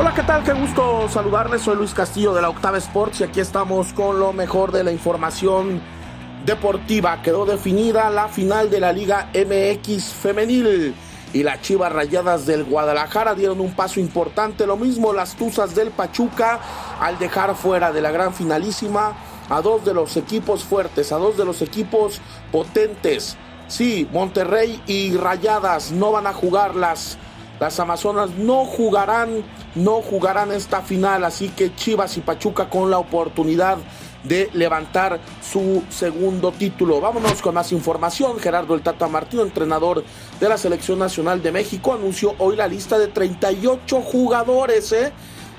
Hola, ¿qué tal? Qué gusto saludarles. Soy Luis Castillo de la Octava Sports y aquí estamos con lo mejor de la información deportiva. Quedó definida la final de la Liga MX femenil y las Chivas Rayadas del Guadalajara dieron un paso importante. Lo mismo las Tuzas del Pachuca al dejar fuera de la gran finalísima a dos de los equipos fuertes, a dos de los equipos potentes. Sí, Monterrey y Rayadas no van a jugar las, Amazonas, no jugarán, no jugarán esta final, así que Chivas y Pachuca con la oportunidad de levantar su segundo título. Vámonos con más información. Gerardo El Tata Martino, entrenador de la Selección Nacional de México, anunció hoy la lista de 38 jugadores, ¿eh?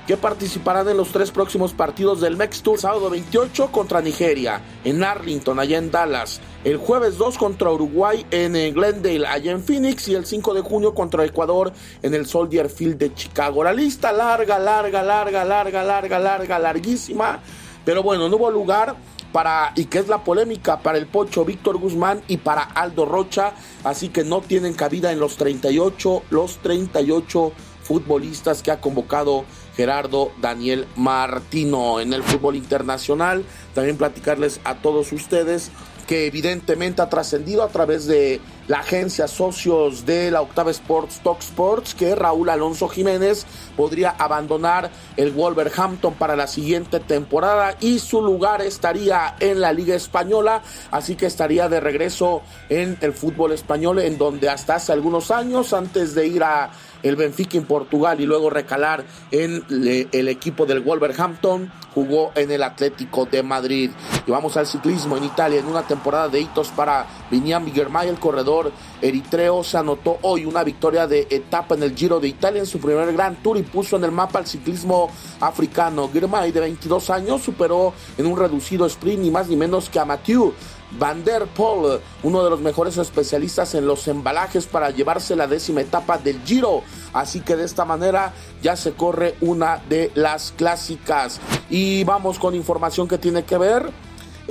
que participarán en los tres próximos partidos del Mex Tour. Sábado 28 contra Nigeria, en Arlington, allá en Dallas. El jueves 2 contra Uruguay en Glendale, allá en Phoenix. Y el 5 de junio contra Ecuador en el Soldier Field de Chicago. La lista larga, larga, larga, larga, larga, larga, larguísima. Pero bueno, no hubo lugar para, y que es la polémica, para el Pocho Víctor Guzmán y para Aldo Rocha. Así que no tienen cabida en los 38, los 38 futbolistas que ha convocado Gerardo Daniel Martino en el fútbol internacional. También platicarles a todos ustedes que evidentemente ha trascendido a través de la agencia socios de la Octava Sports Talk Sports que Raúl Alonso Jiménez podría abandonar el Wolverhampton para la siguiente temporada y su lugar estaría en la Liga Española, así que estaría de regreso en el fútbol español en donde hasta hace algunos años antes de ir a el Benfica en Portugal y luego recalar en el equipo del Wolverhampton, jugó en el Atlético de Madrid. Y vamos al ciclismo en Italia en una temporada de hitos para Vinian Girmay, el corredor eritreo, se anotó hoy una victoria de etapa en el Giro de Italia en su primer Gran Tour y puso en el mapa el ciclismo africano. Girmay, de 22 años, superó en un reducido sprint ni más ni menos que a Mathieu Van der Poel, uno de los mejores especialistas en los embalajes para llevarse la décima etapa del Giro. Así que de esta manera ya se corre una de las clásicas. Y vamos con información que tiene que ver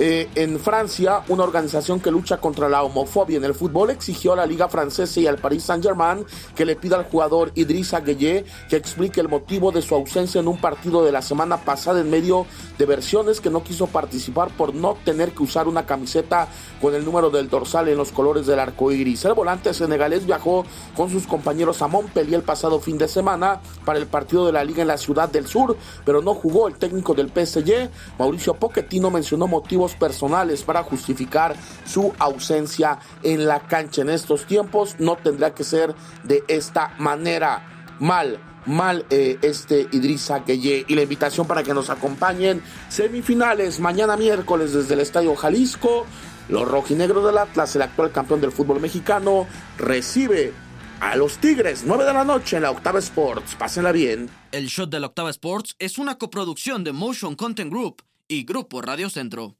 eh, en Francia, una organización que lucha contra la homofobia en el fútbol exigió a la Liga Francesa y al Paris Saint-Germain que le pida al jugador Idrissa Gueye que explique el motivo de su ausencia en un partido de la semana pasada en medio de versiones que no quiso participar por no tener que usar una camiseta con el número del dorsal en los colores del arco iris. El volante senegalés viajó con sus compañeros a Montpellier el pasado fin de semana para el partido de la Liga en la Ciudad del Sur, pero no jugó el técnico del PSG. Mauricio Pochettino mencionó motivos personales para justificar su ausencia en la cancha. En estos tiempos no tendrá que ser de esta manera. Mal, mal eh, este Idrissa Gueye. Y la invitación para que nos acompañen. Semifinales mañana miércoles desde el Estadio Jalisco. Los rojinegros del Atlas, el actual campeón del fútbol mexicano, recibe a los Tigres, 9 de la noche en la Octava Sports. Pásenla bien. El show de la Octava Sports es una coproducción de Motion Content Group y Grupo Radio Centro.